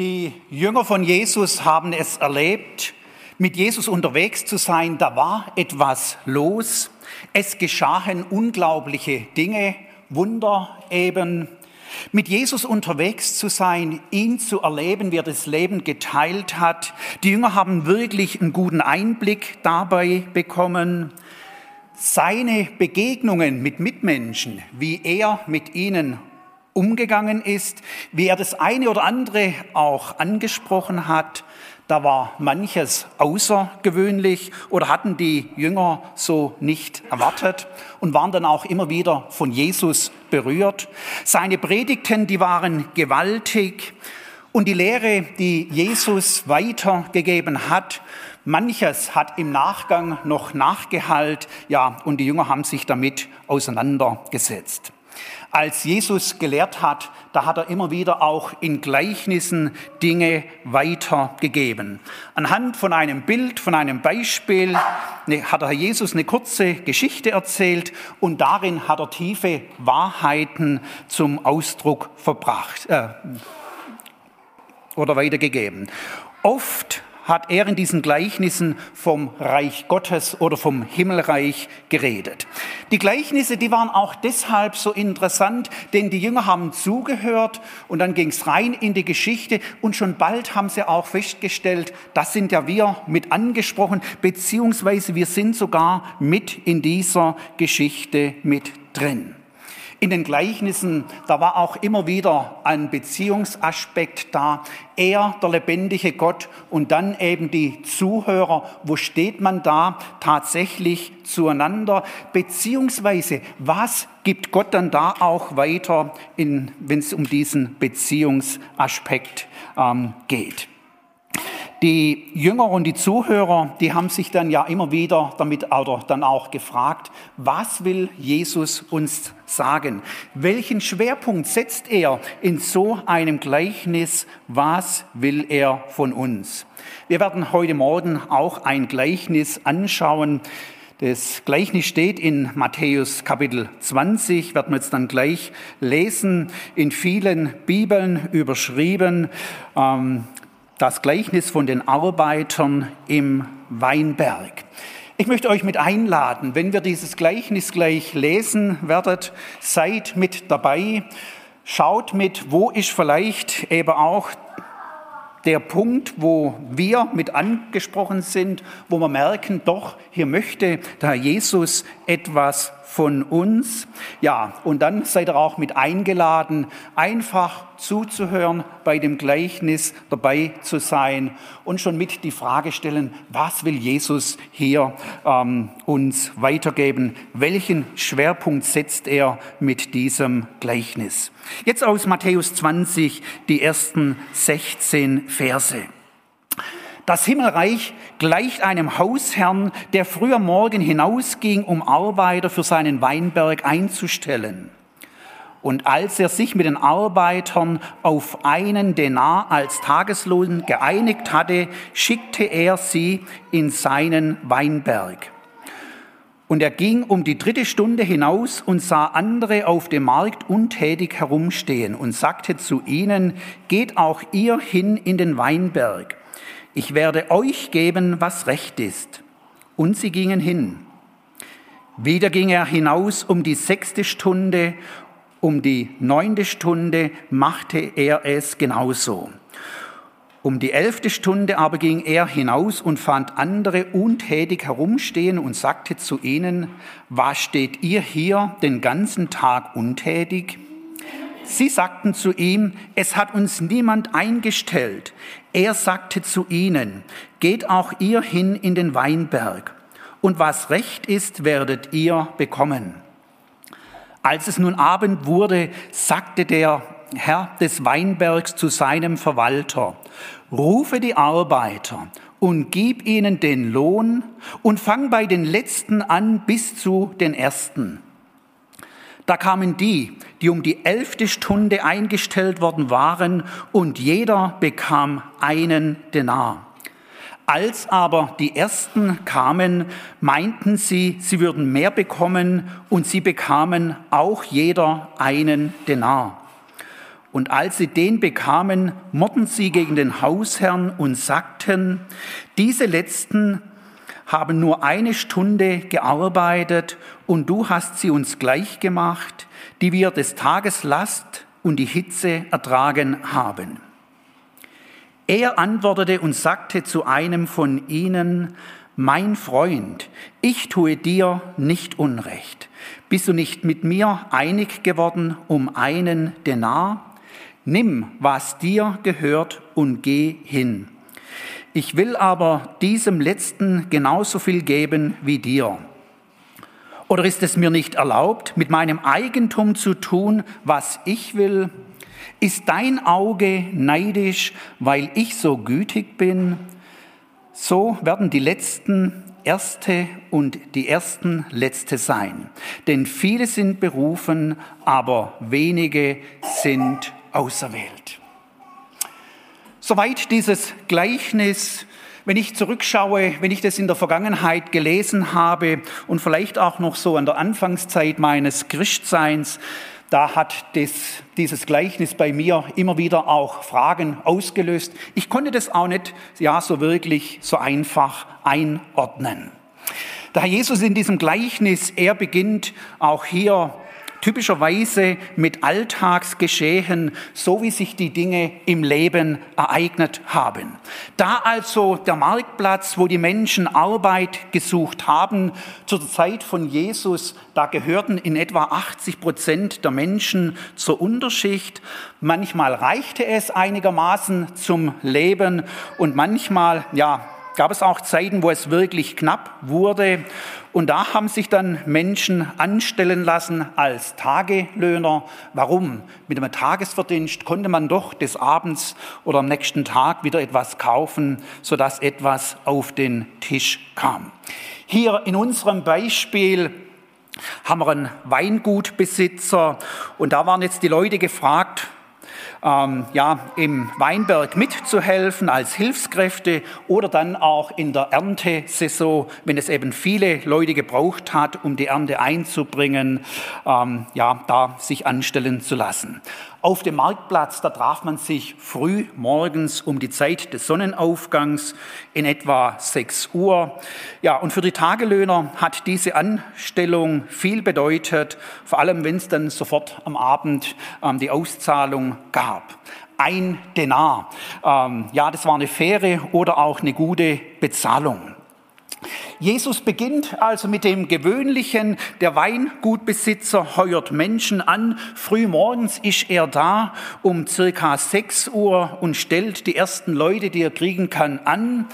Die Jünger von Jesus haben es erlebt, mit Jesus unterwegs zu sein. Da war etwas los. Es geschahen unglaubliche Dinge, Wunder eben. Mit Jesus unterwegs zu sein, ihn zu erleben, wie er das Leben geteilt hat. Die Jünger haben wirklich einen guten Einblick dabei bekommen. Seine Begegnungen mit Mitmenschen, wie er mit ihnen umgegangen ist, wie er das eine oder andere auch angesprochen hat. Da war manches außergewöhnlich oder hatten die Jünger so nicht erwartet und waren dann auch immer wieder von Jesus berührt. Seine Predigten, die waren gewaltig und die Lehre, die Jesus weitergegeben hat, manches hat im Nachgang noch nachgehallt, ja, und die Jünger haben sich damit auseinandergesetzt. Als Jesus gelehrt hat, da hat er immer wieder auch in Gleichnissen Dinge weitergegeben. Anhand von einem Bild, von einem Beispiel ne, hat der Jesus eine kurze Geschichte erzählt und darin hat er tiefe Wahrheiten zum Ausdruck verbracht äh, oder weitergegeben. Oft hat er in diesen Gleichnissen vom Reich Gottes oder vom Himmelreich geredet. Die Gleichnisse, die waren auch deshalb so interessant, denn die Jünger haben zugehört und dann ging es rein in die Geschichte und schon bald haben sie auch festgestellt, das sind ja wir mit angesprochen, beziehungsweise wir sind sogar mit in dieser Geschichte mit drin. In den Gleichnissen, da war auch immer wieder ein Beziehungsaspekt da. Er, der lebendige Gott und dann eben die Zuhörer. Wo steht man da tatsächlich zueinander? Beziehungsweise, was gibt Gott dann da auch weiter, wenn es um diesen Beziehungsaspekt ähm, geht? Die Jünger und die Zuhörer, die haben sich dann ja immer wieder damit oder dann auch gefragt, was will Jesus uns sagen? Welchen Schwerpunkt setzt er in so einem Gleichnis? Was will er von uns? Wir werden heute Morgen auch ein Gleichnis anschauen. Das Gleichnis steht in Matthäus Kapitel 20, werden wir jetzt dann gleich lesen, in vielen Bibeln überschrieben. Ähm, das Gleichnis von den Arbeitern im Weinberg. Ich möchte euch mit einladen, wenn wir dieses Gleichnis gleich lesen werdet, seid mit dabei, schaut mit, wo ist vielleicht eben auch der Punkt, wo wir mit angesprochen sind, wo wir merken, doch, hier möchte der Jesus etwas von uns. Ja, und dann seid ihr auch mit eingeladen, einfach zuzuhören, bei dem Gleichnis dabei zu sein und schon mit die Frage stellen, was will Jesus hier ähm, uns weitergeben? Welchen Schwerpunkt setzt er mit diesem Gleichnis? Jetzt aus Matthäus 20 die ersten 16 Verse. Das Himmelreich gleicht einem Hausherrn, der früher Morgen hinausging, um Arbeiter für seinen Weinberg einzustellen. Und als er sich mit den Arbeitern auf einen Denar als Tageslohn geeinigt hatte, schickte er sie in seinen Weinberg. Und er ging um die dritte Stunde hinaus und sah andere auf dem Markt untätig herumstehen und sagte zu ihnen, geht auch ihr hin in den Weinberg. Ich werde euch geben, was recht ist. Und sie gingen hin. Wieder ging er hinaus um die sechste Stunde um die neunte Stunde machte er es genauso. Um die elfte Stunde aber ging er hinaus und fand andere untätig herumstehen und sagte zu ihnen, was steht ihr hier den ganzen Tag untätig? Sie sagten zu ihm, es hat uns niemand eingestellt. Er sagte zu ihnen, geht auch ihr hin in den Weinberg, und was recht ist, werdet ihr bekommen. Als es nun Abend wurde, sagte der Herr des Weinbergs zu seinem Verwalter, rufe die Arbeiter und gib ihnen den Lohn und fang bei den Letzten an bis zu den Ersten. Da kamen die, die um die elfte Stunde eingestellt worden waren, und jeder bekam einen Denar. Als aber die ersten kamen, meinten sie, sie würden mehr bekommen und sie bekamen auch jeder einen Denar. Und als sie den bekamen, murrten sie gegen den Hausherrn und sagten, diese letzten haben nur eine Stunde gearbeitet und du hast sie uns gleich gemacht, die wir des Tages Last und die Hitze ertragen haben. Er antwortete und sagte zu einem von ihnen, mein Freund, ich tue dir nicht Unrecht. Bist du nicht mit mir einig geworden um einen Denar? Nimm, was dir gehört und geh hin. Ich will aber diesem Letzten genauso viel geben wie dir. Oder ist es mir nicht erlaubt, mit meinem Eigentum zu tun, was ich will? Ist dein Auge neidisch, weil ich so gütig bin? So werden die Letzten Erste und die Ersten Letzte sein. Denn viele sind berufen, aber wenige sind auserwählt. Soweit dieses Gleichnis. Wenn ich zurückschaue, wenn ich das in der Vergangenheit gelesen habe und vielleicht auch noch so an der Anfangszeit meines Christseins, da hat das, dieses Gleichnis bei mir immer wieder auch Fragen ausgelöst. Ich konnte das auch nicht ja, so wirklich so einfach einordnen. Der Herr Jesus in diesem Gleichnis, er beginnt auch hier typischerweise mit Alltagsgeschehen, so wie sich die Dinge im Leben ereignet haben. Da also der Marktplatz, wo die Menschen Arbeit gesucht haben, zur Zeit von Jesus, da gehörten in etwa 80 Prozent der Menschen zur Unterschicht. Manchmal reichte es einigermaßen zum Leben und manchmal, ja, gab es auch Zeiten, wo es wirklich knapp wurde. Und da haben sich dann Menschen anstellen lassen als Tagelöhner. Warum? Mit einem Tagesverdienst konnte man doch des Abends oder am nächsten Tag wieder etwas kaufen, sodass etwas auf den Tisch kam. Hier in unserem Beispiel haben wir einen Weingutbesitzer und da waren jetzt die Leute gefragt, ähm, ja, im Weinberg mitzuhelfen als Hilfskräfte oder dann auch in der Erntesaison, wenn es eben viele Leute gebraucht hat, um die Ernte einzubringen, ähm, ja, da sich anstellen zu lassen. Auf dem Marktplatz, da traf man sich früh morgens um die Zeit des Sonnenaufgangs in etwa 6 Uhr. Ja, und für die Tagelöhner hat diese Anstellung viel bedeutet, vor allem wenn es dann sofort am Abend ähm, die Auszahlung gab. Ein Denar. Ähm, ja, das war eine faire oder auch eine gute Bezahlung. Jesus beginnt also mit dem Gewöhnlichen. Der Weingutbesitzer heuert Menschen an. Frühmorgens ist er da um circa 6 Uhr und stellt die ersten Leute, die er kriegen kann, an.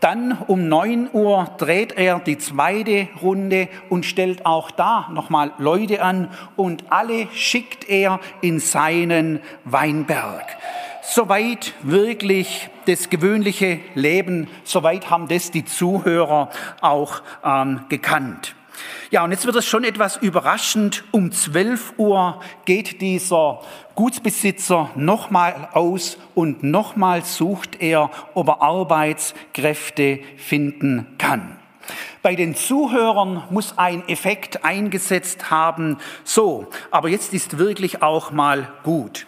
Dann um 9 Uhr dreht er die zweite Runde und stellt auch da nochmal Leute an und alle schickt er in seinen Weinberg. Soweit wirklich das gewöhnliche Leben, soweit haben das die Zuhörer auch ähm, gekannt. Ja, und jetzt wird es schon etwas überraschend. Um 12 Uhr geht dieser Gutsbesitzer nochmal aus und nochmal sucht er, ob er Arbeitskräfte finden kann. Bei den Zuhörern muss ein Effekt eingesetzt haben. So, aber jetzt ist wirklich auch mal gut.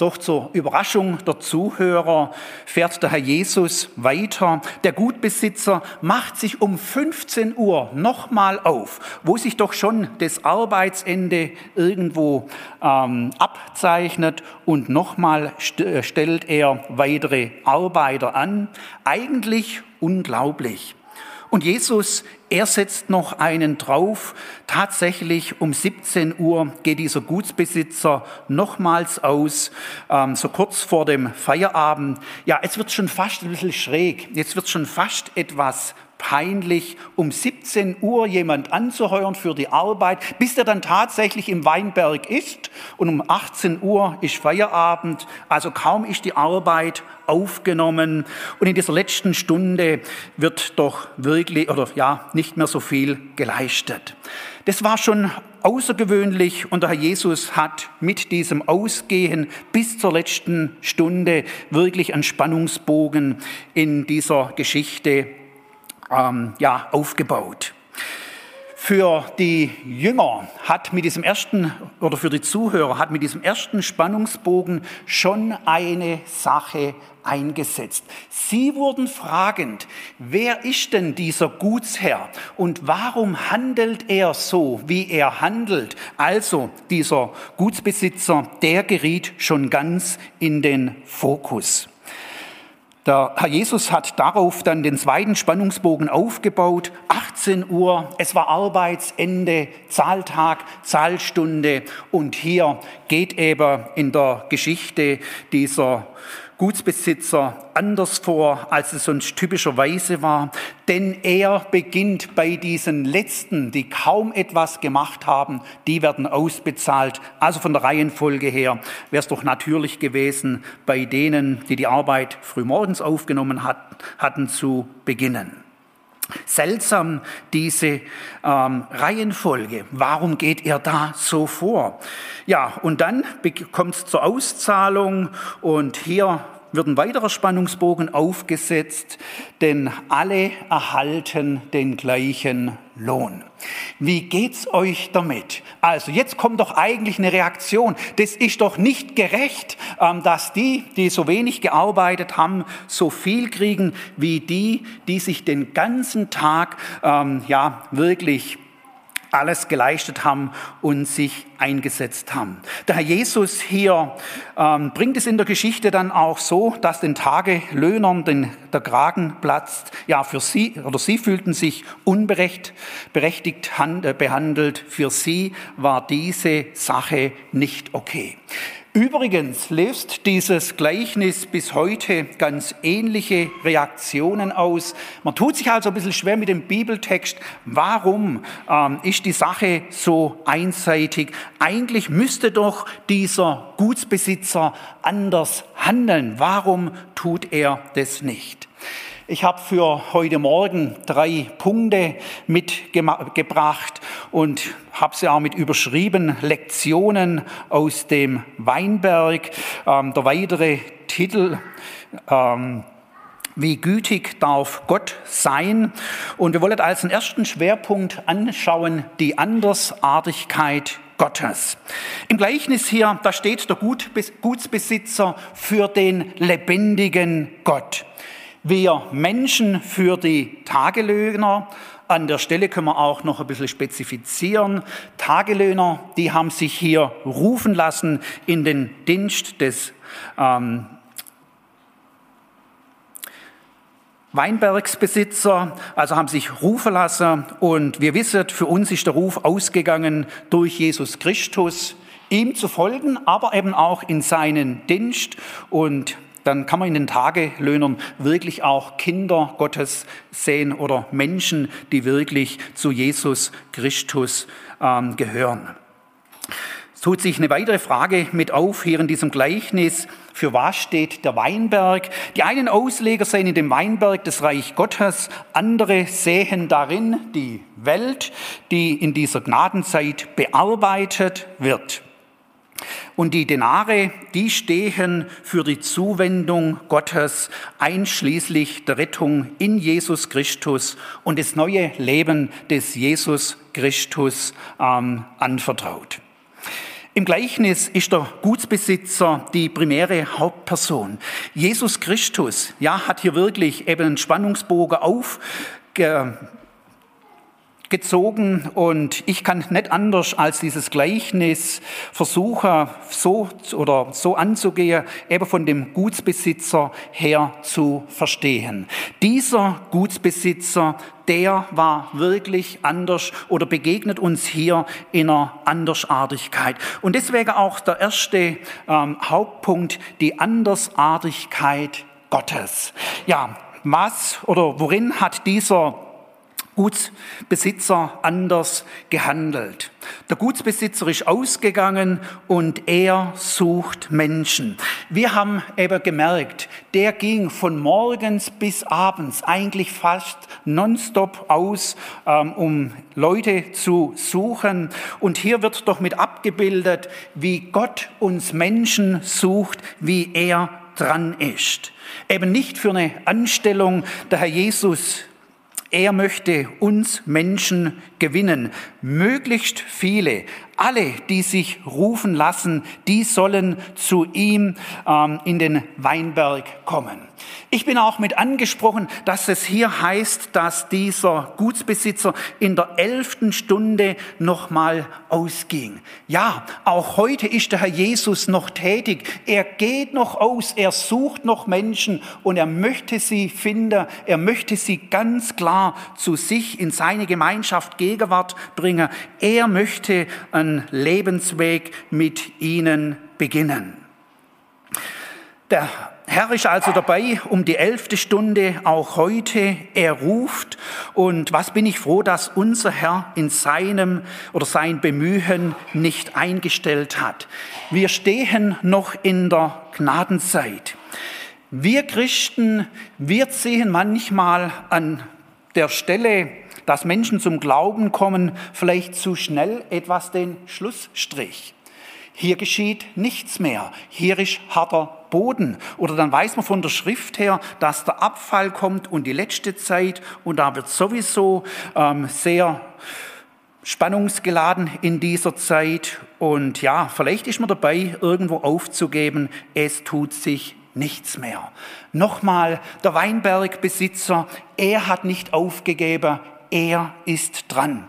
Doch zur Überraschung der Zuhörer fährt der Herr Jesus weiter. Der Gutbesitzer macht sich um 15 Uhr nochmal auf, wo sich doch schon das Arbeitsende irgendwo ähm, abzeichnet und nochmal st äh, stellt er weitere Arbeiter an. Eigentlich unglaublich. Und Jesus, er setzt noch einen drauf. Tatsächlich um 17 Uhr geht dieser Gutsbesitzer nochmals aus, ähm, so kurz vor dem Feierabend. Ja, es wird schon fast ein bisschen schräg. Jetzt wird schon fast etwas peinlich, um 17 Uhr jemand anzuheuern für die Arbeit, bis er dann tatsächlich im Weinberg ist. Und um 18 Uhr ist Feierabend, also kaum ist die Arbeit aufgenommen. Und in dieser letzten Stunde wird doch wirklich oder ja nicht mehr so viel geleistet. Das war schon außergewöhnlich. Und der Herr Jesus hat mit diesem Ausgehen bis zur letzten Stunde wirklich einen Spannungsbogen in dieser Geschichte ähm, ja, aufgebaut. für die Jünger hat mit diesem ersten, oder für die Zuhörer hat mit diesem ersten Spannungsbogen schon eine Sache eingesetzt. Sie wurden fragend, wer ist denn dieser Gutsherr und warum handelt er so, wie er handelt? Also dieser Gutsbesitzer, der geriet schon ganz in den Fokus. Der Herr Jesus hat darauf dann den zweiten Spannungsbogen aufgebaut. 18 Uhr, es war Arbeitsende, Zahltag, Zahlstunde. Und hier geht eben in der Geschichte dieser Gutsbesitzer anders vor, als es sonst typischerweise war, denn er beginnt bei diesen Letzten, die kaum etwas gemacht haben, die werden ausbezahlt. Also von der Reihenfolge her wäre es doch natürlich gewesen, bei denen, die die Arbeit frühmorgens aufgenommen hat, hatten, zu beginnen. Seltsam diese ähm, Reihenfolge. Warum geht er da so vor? Ja, und dann kommt es zur Auszahlung und hier wird ein weiterer Spannungsbogen aufgesetzt, denn alle erhalten den gleichen Lohn. Wie geht's euch damit? Also jetzt kommt doch eigentlich eine Reaktion. Das ist doch nicht gerecht, ähm, dass die, die so wenig gearbeitet haben, so viel kriegen wie die, die sich den ganzen Tag ähm, ja wirklich alles geleistet haben und sich eingesetzt haben. Der Herr Jesus hier ähm, bringt es in der Geschichte dann auch so, dass den Tagelöhnern den, der Kragen platzt. Ja, für sie oder sie fühlten sich unberechtigt äh, behandelt. Für sie war diese Sache nicht okay. Übrigens löst dieses Gleichnis bis heute ganz ähnliche Reaktionen aus. Man tut sich also ein bisschen schwer mit dem Bibeltext. Warum ähm, ist die Sache so einseitig? Eigentlich müsste doch dieser Gutsbesitzer anders handeln. Warum tut er das nicht? Ich habe für heute Morgen drei Punkte mitgebracht und habe sie auch mit überschrieben, Lektionen aus dem Weinberg. Ähm, der weitere Titel, ähm, wie gütig darf Gott sein? Und wir wollen als den ersten Schwerpunkt anschauen, die Andersartigkeit Gottes. Im Gleichnis hier, da steht der Gutsbesitzer für den lebendigen Gott. Wir Menschen für die Tagelöhner. An der Stelle können wir auch noch ein bisschen spezifizieren. Tagelöhner, die haben sich hier rufen lassen in den Dienst des ähm, Weinbergsbesitzer, also haben sich rufen lassen und wir wissen, für uns ist der Ruf ausgegangen durch Jesus Christus, ihm zu folgen, aber eben auch in seinen Dienst und dann kann man in den Tagelöhnern wirklich auch Kinder Gottes sehen oder Menschen, die wirklich zu Jesus Christus ähm, gehören. Es tut sich eine weitere Frage mit auf hier in diesem Gleichnis. Für was steht der Weinberg? Die einen Ausleger sehen in dem Weinberg das Reich Gottes, andere sehen darin die Welt, die in dieser Gnadenzeit bearbeitet wird. Und die Denare, die stehen für die Zuwendung Gottes, einschließlich der Rettung in Jesus Christus und das neue Leben des Jesus Christus ähm, anvertraut. Im Gleichnis ist der Gutsbesitzer die primäre Hauptperson. Jesus Christus, ja, hat hier wirklich eben einen Spannungsbogen auf gezogen und ich kann nicht anders als dieses Gleichnis versuchen, so oder so anzugehen, eben von dem Gutsbesitzer her zu verstehen. Dieser Gutsbesitzer, der war wirklich anders oder begegnet uns hier in einer Andersartigkeit. Und deswegen auch der erste ähm, Hauptpunkt, die Andersartigkeit Gottes. Ja, was oder worin hat dieser Gutsbesitzer anders gehandelt. Der Gutsbesitzer ist ausgegangen und er sucht Menschen. Wir haben eben gemerkt, der ging von morgens bis abends eigentlich fast nonstop aus, ähm, um Leute zu suchen. Und hier wird doch mit abgebildet, wie Gott uns Menschen sucht, wie er dran ist. Eben nicht für eine Anstellung. Der Herr Jesus Er möchte uns Menschen gewinnen, möglichst viele. Alle, die sich rufen lassen, die sollen zu ihm ähm, in den Weinberg kommen. Ich bin auch mit angesprochen, dass es hier heißt, dass dieser Gutsbesitzer in der elften Stunde nochmal ausging. Ja, auch heute ist der Herr Jesus noch tätig. Er geht noch aus, er sucht noch Menschen und er möchte sie finden. Er möchte sie ganz klar zu sich in seine Gemeinschaft Gegenwart bringen. Er möchte einen Lebensweg mit ihnen beginnen. Der Herr ist also dabei um die elfte Stunde, auch heute. Er ruft. Und was bin ich froh, dass unser Herr in seinem oder sein Bemühen nicht eingestellt hat. Wir stehen noch in der Gnadenzeit. Wir Christen, wir ziehen manchmal an der Stelle, dass Menschen zum Glauben kommen, vielleicht zu schnell etwas den Schlussstrich. Hier geschieht nichts mehr. Hier ist harter Boden. Oder dann weiß man von der Schrift her, dass der Abfall kommt und die letzte Zeit und da wird sowieso ähm, sehr spannungsgeladen in dieser Zeit. Und ja, vielleicht ist man dabei, irgendwo aufzugeben. Es tut sich nichts mehr. Nochmal, der Weinbergbesitzer, er hat nicht aufgegeben, er ist dran.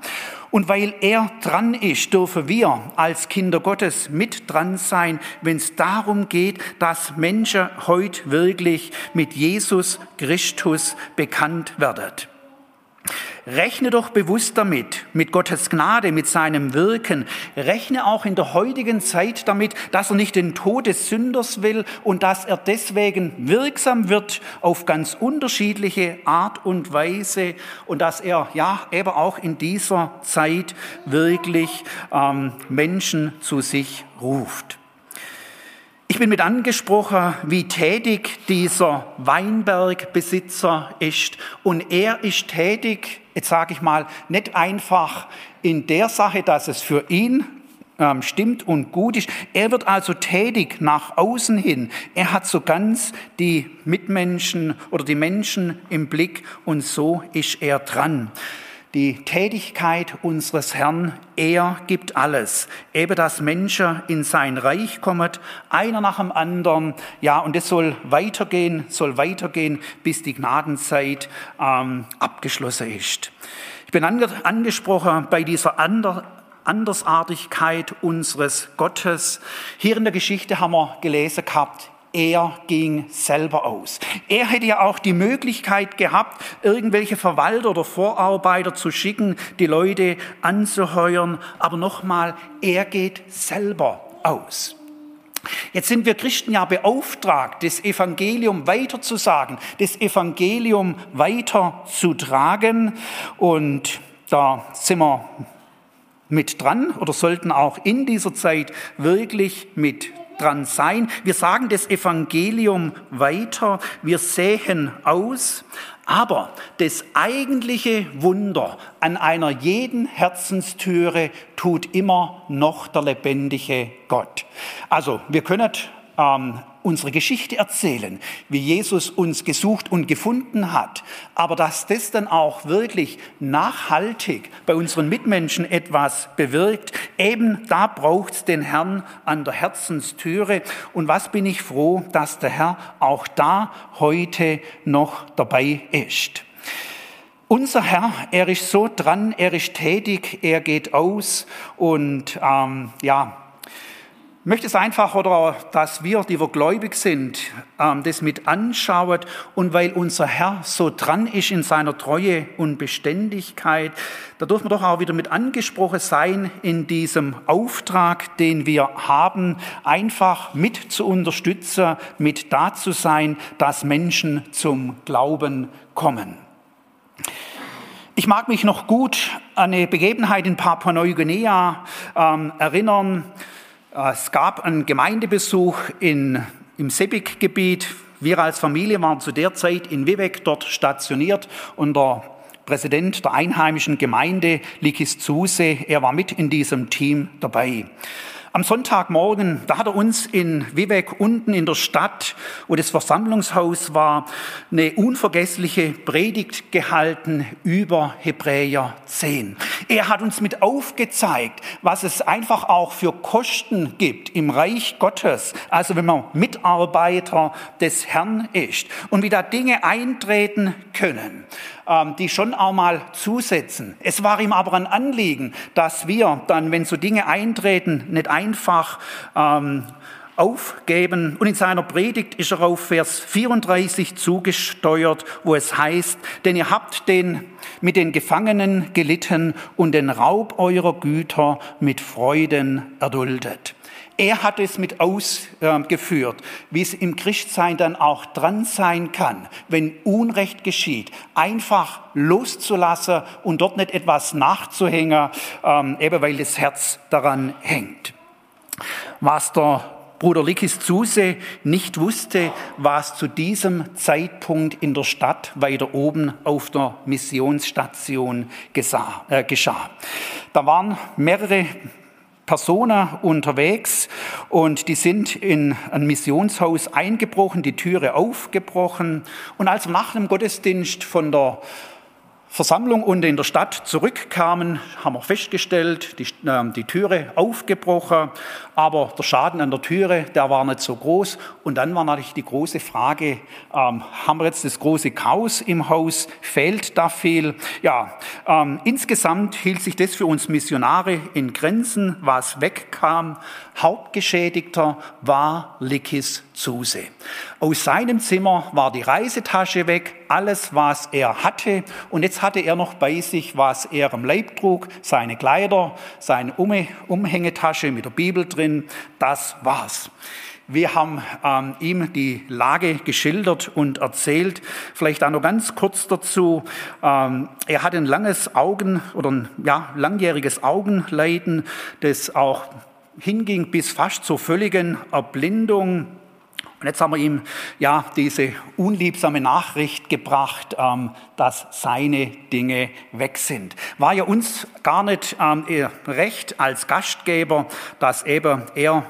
Und weil er dran ist, dürfen wir als Kinder Gottes mit dran sein, wenn es darum geht, dass Menschen heute wirklich mit Jesus Christus bekannt werden. Rechne doch bewusst damit, mit Gottes Gnade, mit seinem Wirken. Rechne auch in der heutigen Zeit damit, dass er nicht den Tod des Sünders will und dass er deswegen wirksam wird auf ganz unterschiedliche Art und Weise und dass er ja eben auch in dieser Zeit wirklich ähm, Menschen zu sich ruft. Ich bin mit angesprochen, wie tätig dieser Weinbergbesitzer ist. Und er ist tätig, jetzt sage ich mal, nicht einfach in der Sache, dass es für ihn ähm, stimmt und gut ist. Er wird also tätig nach außen hin. Er hat so ganz die Mitmenschen oder die Menschen im Blick und so ist er dran die Tätigkeit unseres Herrn, er gibt alles. Eben, dass Menschen in sein Reich kommen, einer nach dem anderen. Ja, und es soll weitergehen, soll weitergehen, bis die Gnadenzeit ähm, abgeschlossen ist. Ich bin angesprochen bei dieser Ander Andersartigkeit unseres Gottes. Hier in der Geschichte haben wir gelesen gehabt, er ging selber aus. Er hätte ja auch die Möglichkeit gehabt, irgendwelche Verwalter oder Vorarbeiter zu schicken, die Leute anzuheuern. Aber nochmal, er geht selber aus. Jetzt sind wir Christen ja beauftragt, das Evangelium weiterzusagen, das Evangelium weiterzutragen. Und da sind wir mit dran oder sollten auch in dieser Zeit wirklich mit dran sein. Wir sagen das Evangelium weiter, wir säen aus, aber das eigentliche Wunder an einer jeden Herzenstüre tut immer noch der lebendige Gott. Also wir können ähm, unsere Geschichte erzählen, wie Jesus uns gesucht und gefunden hat, aber dass das dann auch wirklich nachhaltig bei unseren Mitmenschen etwas bewirkt, eben da braucht es den Herrn an der Herzenstüre. Und was bin ich froh, dass der Herr auch da heute noch dabei ist. Unser Herr, er ist so dran, er ist tätig, er geht aus und ähm, ja, möchte es einfach, oder dass wir, die wir gläubig sind, ähm, das mit anschauen und weil unser Herr so dran ist in seiner Treue und Beständigkeit, da dürfen wir doch auch wieder mit angesprochen sein in diesem Auftrag, den wir haben, einfach mit zu unterstützen, mit da zu sein, dass Menschen zum Glauben kommen. Ich mag mich noch gut an eine Begebenheit in Papua-Neuguinea ähm, erinnern. Äh, es gab einen Gemeindebesuch in, im Sebik-Gebiet. Wir als Familie waren zu der Zeit in Vivek dort stationiert und der Präsident der einheimischen Gemeinde, Likis Zuse, er war mit in diesem Team dabei. Am Sonntagmorgen, da hat er uns in Vivek unten in der Stadt, wo das Versammlungshaus war, eine unvergessliche Predigt gehalten über Hebräer 10. Er hat uns mit aufgezeigt, was es einfach auch für Kosten gibt im Reich Gottes, also wenn man Mitarbeiter des Herrn ist und wie da Dinge eintreten können. Ähm, die schon auch mal zusetzen. Es war ihm aber ein Anliegen, dass wir dann, wenn so Dinge eintreten, nicht einfach ähm, aufgeben. Und in seiner Predigt ist er auf Vers 34 zugesteuert, wo es heißt, denn ihr habt den, mit den Gefangenen gelitten und den Raub eurer Güter mit Freuden erduldet. Er hat es mit ausgeführt, wie es im Christsein dann auch dran sein kann, wenn Unrecht geschieht, einfach loszulassen und dort nicht etwas nachzuhängen, ähm, eben weil das Herz daran hängt. Was der Bruder Likis Zuse nicht wusste, was zu diesem Zeitpunkt in der Stadt weiter oben auf der Missionsstation äh, geschah. Da waren mehrere Personen unterwegs und die sind in ein Missionshaus eingebrochen, die Türe aufgebrochen. Und als nach dem Gottesdienst von der Versammlung und in der Stadt zurückkamen, haben wir festgestellt, die, äh, die Türe aufgebrochen, aber der Schaden an der Türe, der war nicht so groß. Und dann war natürlich die große Frage, ähm, haben wir jetzt das große Chaos im Haus, fehlt da viel? Ja, ähm, insgesamt hielt sich das für uns Missionare in Grenzen, was wegkam. Hauptgeschädigter war Likis Zuse. Aus seinem Zimmer war die Reisetasche weg, alles, was er hatte. Und jetzt hatte er noch bei sich, was er am Leib trug, seine Kleider, seine Umhängetasche mit der Bibel drin. Das war's. Wir haben ähm, ihm die Lage geschildert und erzählt. Vielleicht auch noch ganz kurz dazu. Ähm, er hat ein langes Augen oder ein ja, langjähriges Augenleiden, das auch hinging bis fast zur völligen Erblindung. Und jetzt haben wir ihm ja diese unliebsame Nachricht gebracht, ähm, dass seine Dinge weg sind. War ja uns gar nicht ähm, recht als Gastgeber, dass eben er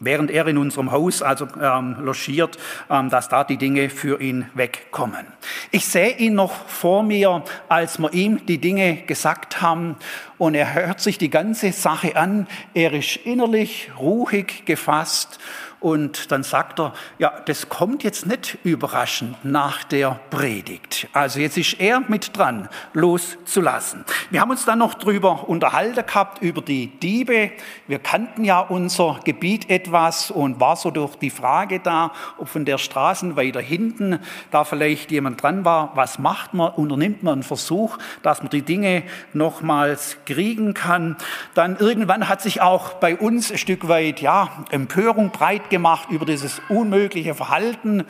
während er in unserem Haus also ähm, logiert, ähm, dass da die Dinge für ihn wegkommen. Ich sehe ihn noch vor mir, als wir ihm die Dinge gesagt haben und er hört sich die ganze Sache an. Er ist innerlich ruhig gefasst und dann sagt er, ja, das kommt jetzt nicht überraschend nach der Predigt. Also jetzt ist er mit dran, loszulassen. Wir haben uns dann noch drüber unterhalten gehabt, über die Diebe. Wir kannten ja unser Gebiet etwas und war so durch die Frage da, ob von der Straße weiter hinten da vielleicht jemand dran war. Was macht man? Unternimmt man einen Versuch, dass man die Dinge nochmals kriegen kann? Dann irgendwann hat sich auch bei uns ein Stück weit, ja, Empörung breit gemacht über dieses unmögliche Verhalten.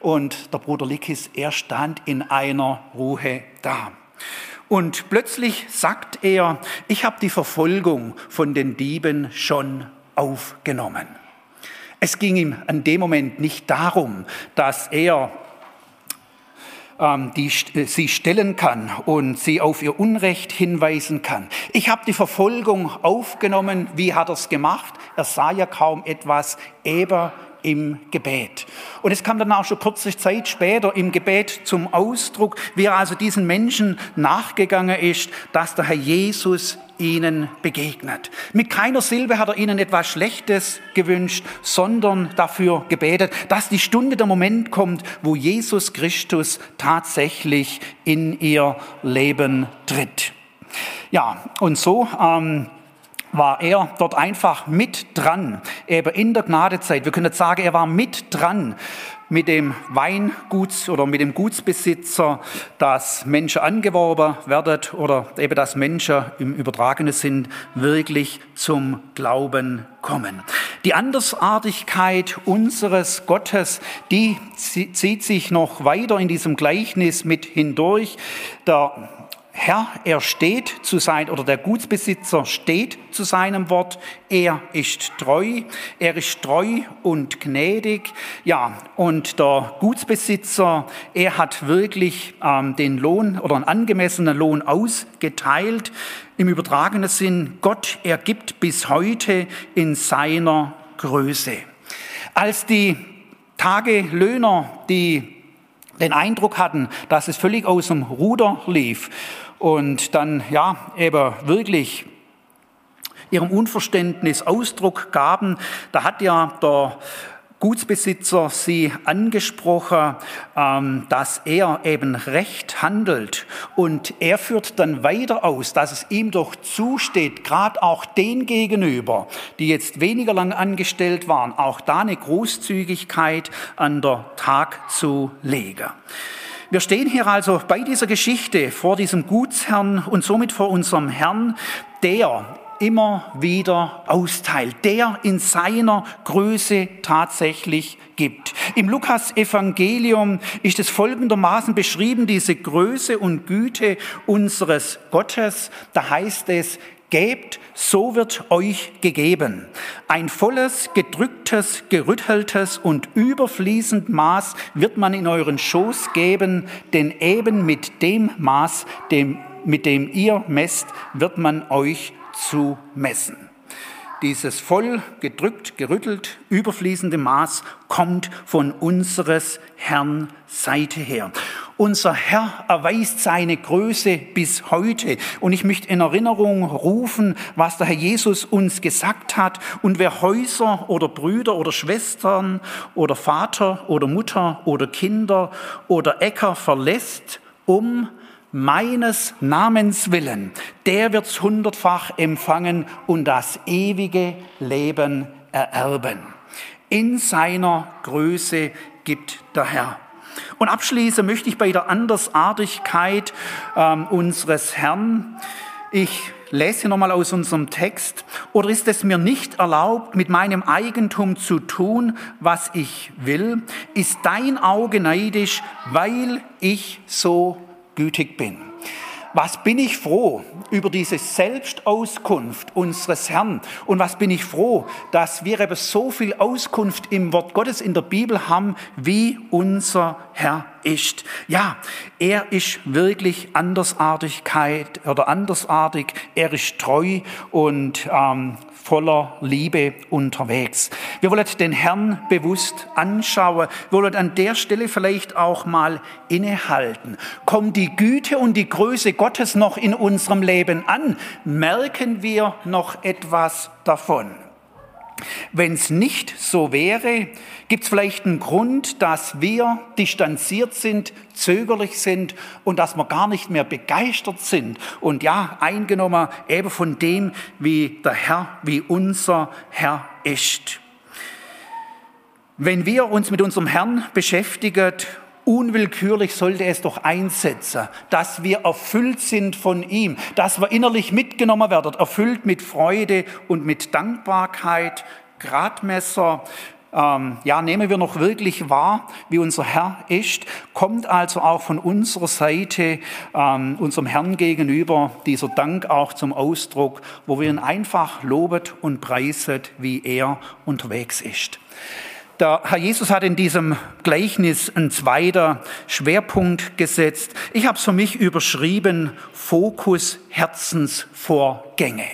Und der Bruder Likis, er stand in einer Ruhe da. Und plötzlich sagt er, ich habe die Verfolgung von den Dieben schon aufgenommen. Es ging ihm an dem Moment nicht darum, dass er die äh, sie stellen kann und sie auf ihr Unrecht hinweisen kann. Ich habe die Verfolgung aufgenommen. Wie hat er es gemacht? Er sah ja kaum etwas, aber im Gebet. Und es kam dann auch schon kurze Zeit später im Gebet zum Ausdruck, wie er also diesen Menschen nachgegangen ist, dass der Herr Jesus ihnen begegnet. Mit keiner Silbe hat er ihnen etwas Schlechtes gewünscht, sondern dafür gebetet, dass die Stunde, der Moment kommt, wo Jesus Christus tatsächlich in ihr Leben tritt. Ja, und so ähm, war er dort einfach mit dran, eben in der Gnadezeit. Wir können sagen, er war mit dran mit dem Weinguts oder mit dem Gutsbesitzer, dass Menschen angeworben werden oder eben dass Menschen im übertragenen Sinn wirklich zum Glauben kommen. Die Andersartigkeit unseres Gottes, die zieht sich noch weiter in diesem Gleichnis mit hindurch. Der Herr, er steht zu sein oder der Gutsbesitzer steht zu seinem Wort. Er ist treu. Er ist treu und gnädig. Ja, und der Gutsbesitzer, er hat wirklich ähm, den Lohn oder einen angemessenen Lohn ausgeteilt. Im übertragenen Sinn, Gott ergibt bis heute in seiner Größe. Als die Tagelöhner, die den Eindruck hatten, dass es völlig aus dem Ruder lief und dann ja eben wirklich ihrem Unverständnis Ausdruck gaben, da hat ja der Gutsbesitzer sie angesprochen, ähm, dass er eben recht handelt. Und er führt dann weiter aus, dass es ihm doch zusteht, gerade auch den gegenüber, die jetzt weniger lang angestellt waren, auch da eine Großzügigkeit an der Tag zu legen. Wir stehen hier also bei dieser Geschichte vor diesem Gutsherrn und somit vor unserem Herrn, der immer wieder austeilt, der in seiner Größe tatsächlich gibt. Im Lukas-Evangelium ist es folgendermaßen beschrieben, diese Größe und Güte unseres Gottes. Da heißt es, Gebt, so wird euch gegeben. Ein volles, gedrücktes, gerütteltes und überfließend Maß wird man in euren Schoß geben, denn eben mit dem Maß, dem, mit dem ihr messt, wird man euch zu messen. Dieses voll gedrückt, gerüttelt, überfließende Maß kommt von unseres Herrn Seite her. Unser Herr erweist seine Größe bis heute. Und ich möchte in Erinnerung rufen, was der Herr Jesus uns gesagt hat. Und wer Häuser oder Brüder oder Schwestern oder Vater oder Mutter oder Kinder oder Äcker verlässt, um meines Namens willen, der wird's hundertfach empfangen und das ewige Leben ererben. In seiner Größe gibt der Herr. Und abschließend möchte ich bei der Andersartigkeit ähm, unseres Herrn, ich lese nochmal aus unserem Text, oder ist es mir nicht erlaubt, mit meinem Eigentum zu tun, was ich will? Ist dein Auge neidisch, weil ich so gütig bin. Was bin ich froh über diese Selbstauskunft unseres Herrn und was bin ich froh, dass wir eben so viel Auskunft im Wort Gottes in der Bibel haben, wie unser Herr ist. Ja, er ist wirklich Andersartigkeit oder andersartig, er ist treu und ähm, voller Liebe unterwegs. Wir wollen den Herrn bewusst anschauen. Wir wollen an der Stelle vielleicht auch mal innehalten. Kommt die Güte und die Größe Gottes noch in unserem Leben an? Merken wir noch etwas davon? Wenn es nicht so wäre, gibt es vielleicht einen Grund, dass wir distanziert sind, zögerlich sind und dass wir gar nicht mehr begeistert sind und ja, eingenommen eben von dem, wie der Herr, wie unser Herr ist. Wenn wir uns mit unserem Herrn beschäftigen Unwillkürlich sollte es doch einsetzen, dass wir erfüllt sind von ihm, dass wir innerlich mitgenommen werden, erfüllt mit Freude und mit Dankbarkeit, Gradmesser. Ähm, ja, nehmen wir noch wirklich wahr, wie unser Herr ist, kommt also auch von unserer Seite ähm, unserem Herrn gegenüber dieser Dank auch zum Ausdruck, wo wir ihn einfach lobet und preiset, wie er unterwegs ist. Der Herr Jesus hat in diesem Gleichnis einen zweiten Schwerpunkt gesetzt. Ich habe es für mich überschrieben, Fokus Herzensvorgänge.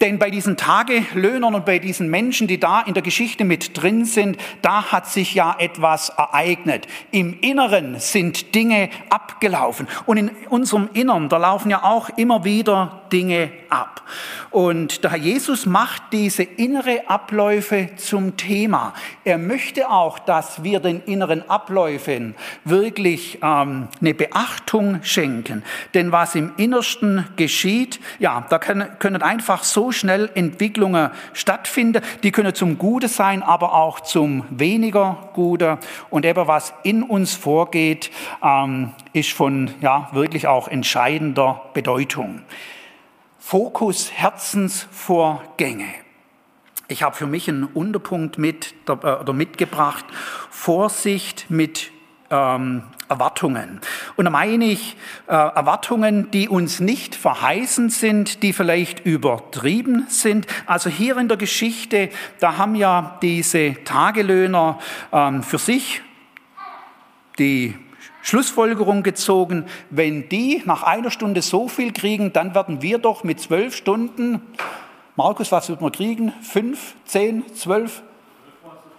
Denn bei diesen Tagelöhnern und bei diesen Menschen, die da in der Geschichte mit drin sind, da hat sich ja etwas ereignet. Im Inneren sind Dinge abgelaufen. Und in unserem Innern, da laufen ja auch immer wieder Dinge ab. Und der Herr Jesus macht diese innere Abläufe zum Thema. Er möchte auch, dass wir den inneren Abläufen wirklich ähm, eine Beachtung schenken. Denn was im Innersten geschieht, ja, da können, können einfach so schnell Entwicklungen stattfinden. Die können zum Gute sein, aber auch zum weniger Gute. Und eben was in uns vorgeht, ähm, ist von ja, wirklich auch entscheidender Bedeutung. Fokus Herzensvorgänge. Ich habe für mich einen Unterpunkt mit, äh, oder mitgebracht. Vorsicht mit ähm, Erwartungen. Und da meine ich äh, Erwartungen, die uns nicht verheißen sind, die vielleicht übertrieben sind. Also hier in der Geschichte, da haben ja diese Tagelöhner ähm, für sich die Schlussfolgerung gezogen, wenn die nach einer Stunde so viel kriegen, dann werden wir doch mit zwölf Stunden, Markus, was wird man kriegen? Fünf, zehn, zwölf?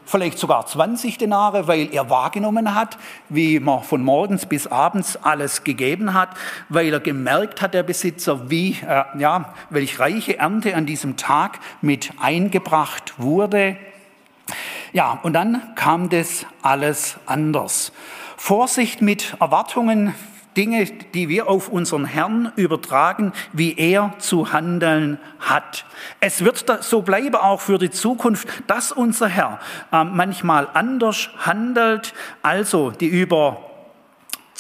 Vielleicht sogar 20 Denare, weil er wahrgenommen hat, wie man von morgens bis abends alles gegeben hat, weil er gemerkt hat, der Besitzer, wie, äh, ja, welch reiche Ernte an diesem Tag mit eingebracht wurde. Ja, und dann kam das alles anders. Vorsicht mit Erwartungen, Dinge, die wir auf unseren Herrn übertragen, wie er zu handeln hat. Es wird so bleiben auch für die Zukunft, dass unser Herr äh, manchmal anders handelt. Also die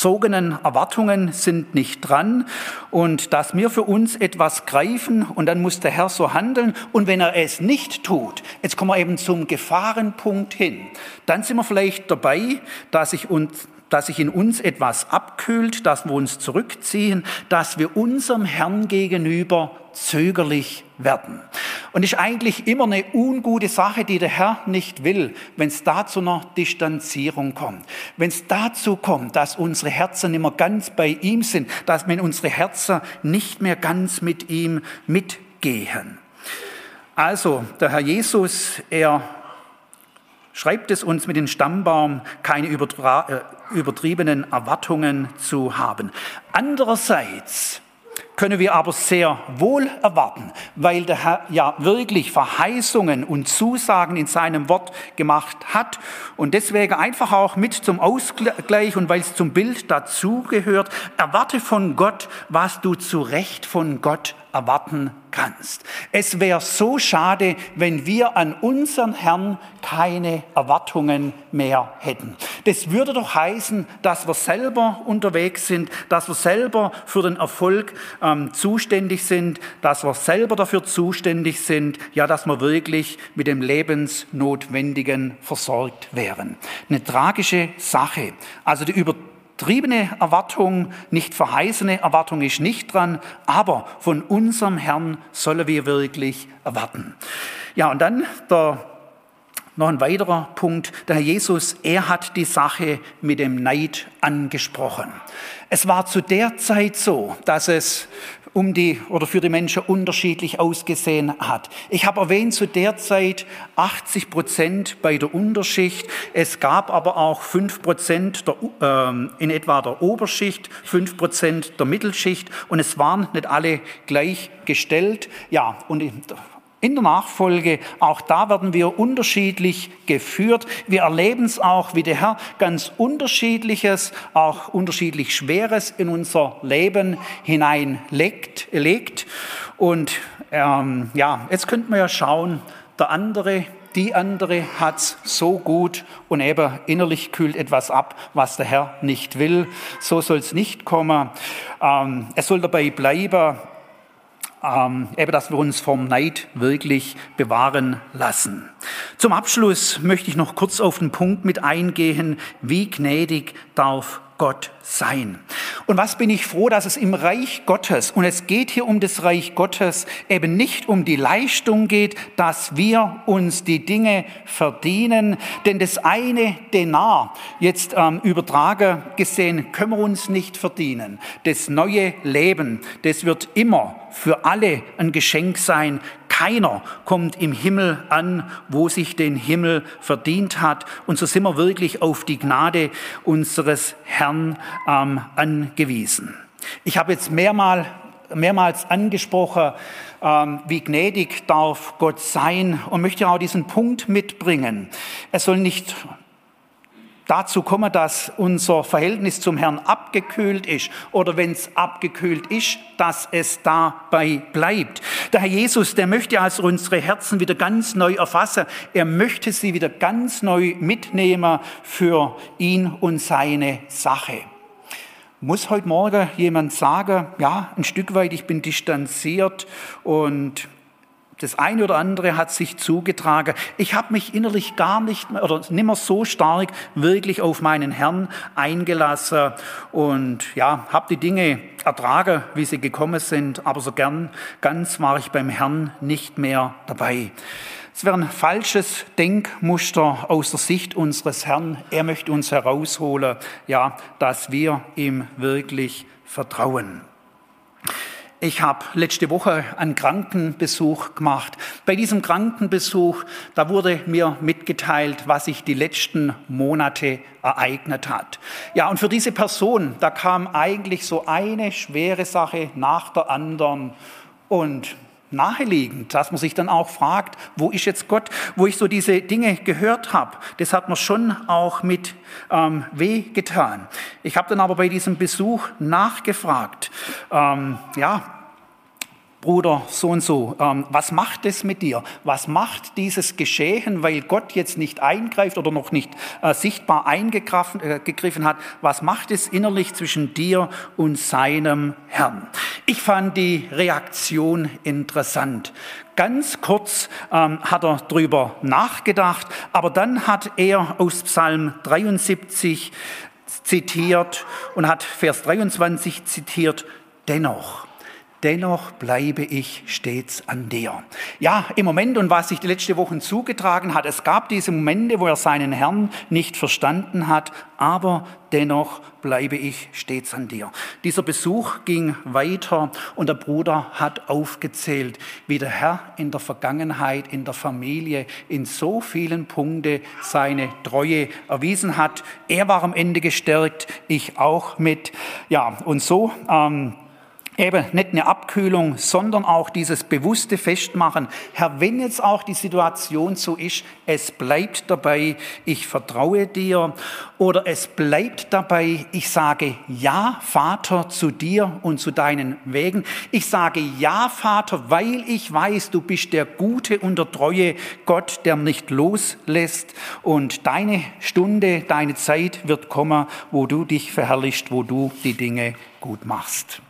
überzogenen Erwartungen sind nicht dran und dass wir für uns etwas greifen und dann muss der Herr so handeln und wenn er es nicht tut, jetzt kommen wir eben zum Gefahrenpunkt hin, dann sind wir vielleicht dabei, dass ich uns dass sich in uns etwas abkühlt, dass wir uns zurückziehen, dass wir unserem Herrn gegenüber zögerlich werden. Und ist eigentlich immer eine ungute Sache, die der Herr nicht will, wenn es da zu einer Distanzierung kommt. Wenn es dazu kommt, dass unsere Herzen immer ganz bei ihm sind, dass wenn unsere Herzen nicht mehr ganz mit ihm mitgehen. Also, der Herr Jesus, er schreibt es uns mit dem Stammbaum, keine äh, übertriebenen Erwartungen zu haben. Andererseits können wir aber sehr wohl erwarten, weil der Herr ja wirklich Verheißungen und Zusagen in seinem Wort gemacht hat und deswegen einfach auch mit zum Ausgleich und weil es zum Bild dazugehört, erwarte von Gott, was du zu Recht von Gott erwarten kannst. Es wäre so schade, wenn wir an unseren Herrn keine Erwartungen mehr hätten. Das würde doch heißen, dass wir selber unterwegs sind, dass wir selber für den Erfolg ähm, zuständig sind, dass wir selber dafür zuständig sind, ja, dass wir wirklich mit dem Lebensnotwendigen versorgt wären. Eine tragische Sache. Also die Über Triebene Erwartung, nicht verheißene Erwartung ist nicht dran, aber von unserem Herrn sollen wir wirklich erwarten. Ja, und dann der, noch ein weiterer Punkt. Der Herr Jesus, er hat die Sache mit dem Neid angesprochen. Es war zu der Zeit so, dass es um die oder für die Menschen unterschiedlich ausgesehen hat. Ich habe erwähnt, zu der Zeit 80 Prozent bei der Unterschicht. Es gab aber auch 5 Prozent äh, in etwa der Oberschicht, 5 Prozent der Mittelschicht und es waren nicht alle gleichgestellt. Ja, und in der Nachfolge, auch da werden wir unterschiedlich geführt. Wir erleben es auch, wie der Herr ganz unterschiedliches, auch unterschiedlich Schweres in unser Leben hineinlegt. Legt. Und ähm, ja, jetzt könnten wir ja schauen, der andere, die andere hat's so gut und eben innerlich kühlt etwas ab, was der Herr nicht will. So soll es nicht kommen. Ähm, es soll dabei bleiben, ähm, eben, dass wir uns vom Neid wirklich bewahren lassen. Zum Abschluss möchte ich noch kurz auf den Punkt mit eingehen, wie gnädig darf Gott sein. Und was bin ich froh, dass es im Reich Gottes, und es geht hier um das Reich Gottes, eben nicht um die Leistung geht, dass wir uns die Dinge verdienen, denn das eine Denar, jetzt ähm, übertragen gesehen, können wir uns nicht verdienen. Das neue Leben, das wird immer für alle ein Geschenk sein, keiner kommt im Himmel an, wo sich den Himmel verdient hat. Und so sind wir wirklich auf die Gnade unseres Herrn ähm, angewiesen. Ich habe jetzt mehrmal, mehrmals angesprochen, ähm, wie gnädig darf Gott sein und möchte auch diesen Punkt mitbringen. Es soll nicht dazu kommen, dass unser Verhältnis zum Herrn abgekühlt ist oder wenn es abgekühlt ist, dass es dabei bleibt. Der Herr Jesus, der möchte also unsere Herzen wieder ganz neu erfassen. Er möchte sie wieder ganz neu mitnehmen für ihn und seine Sache. Muss heute Morgen jemand sagen, ja, ein Stück weit, ich bin distanziert und das eine oder andere hat sich zugetragen. Ich habe mich innerlich gar nicht mehr oder nimmer so stark wirklich auf meinen Herrn eingelassen und ja, habe die Dinge ertragen, wie sie gekommen sind, aber so gern ganz war ich beim Herrn nicht mehr dabei. Es wäre ein falsches Denkmuster aus der Sicht unseres Herrn. Er möchte uns herausholen, ja, dass wir ihm wirklich vertrauen. Ich habe letzte Woche einen Krankenbesuch gemacht. Bei diesem Krankenbesuch, da wurde mir mitgeteilt, was sich die letzten Monate ereignet hat. Ja, und für diese Person, da kam eigentlich so eine schwere Sache nach der anderen. Und naheliegend, dass man sich dann auch fragt, wo ist jetzt Gott, wo ich so diese Dinge gehört habe. Das hat man schon auch mit ähm, weh getan. Ich habe dann aber bei diesem Besuch nachgefragt, ähm, ja, Bruder so und so, ähm, was macht es mit dir? Was macht dieses Geschehen, weil Gott jetzt nicht eingreift oder noch nicht äh, sichtbar eingegriffen äh, hat? Was macht es innerlich zwischen dir und seinem Herrn? Ich fand die Reaktion interessant. Ganz kurz ähm, hat er drüber nachgedacht, aber dann hat er aus Psalm 73 zitiert und hat Vers 23 zitiert, dennoch dennoch bleibe ich stets an dir. Ja, im Moment und was sich die letzten Wochen zugetragen hat, es gab diese Momente, wo er seinen Herrn nicht verstanden hat, aber dennoch bleibe ich stets an dir. Dieser Besuch ging weiter und der Bruder hat aufgezählt, wie der Herr in der Vergangenheit, in der Familie, in so vielen Punkten seine Treue erwiesen hat. Er war am Ende gestärkt, ich auch mit. Ja, und so ähm, eben nicht eine Abkühlung, sondern auch dieses bewusste Festmachen. Herr, wenn jetzt auch die Situation so ist, es bleibt dabei, ich vertraue dir oder es bleibt dabei, ich sage Ja, Vater, zu dir und zu deinen Wegen. Ich sage Ja, Vater, weil ich weiß, du bist der gute und der treue Gott, der nicht loslässt und deine Stunde, deine Zeit wird kommen, wo du dich verherrlichst, wo du die Dinge gut machst.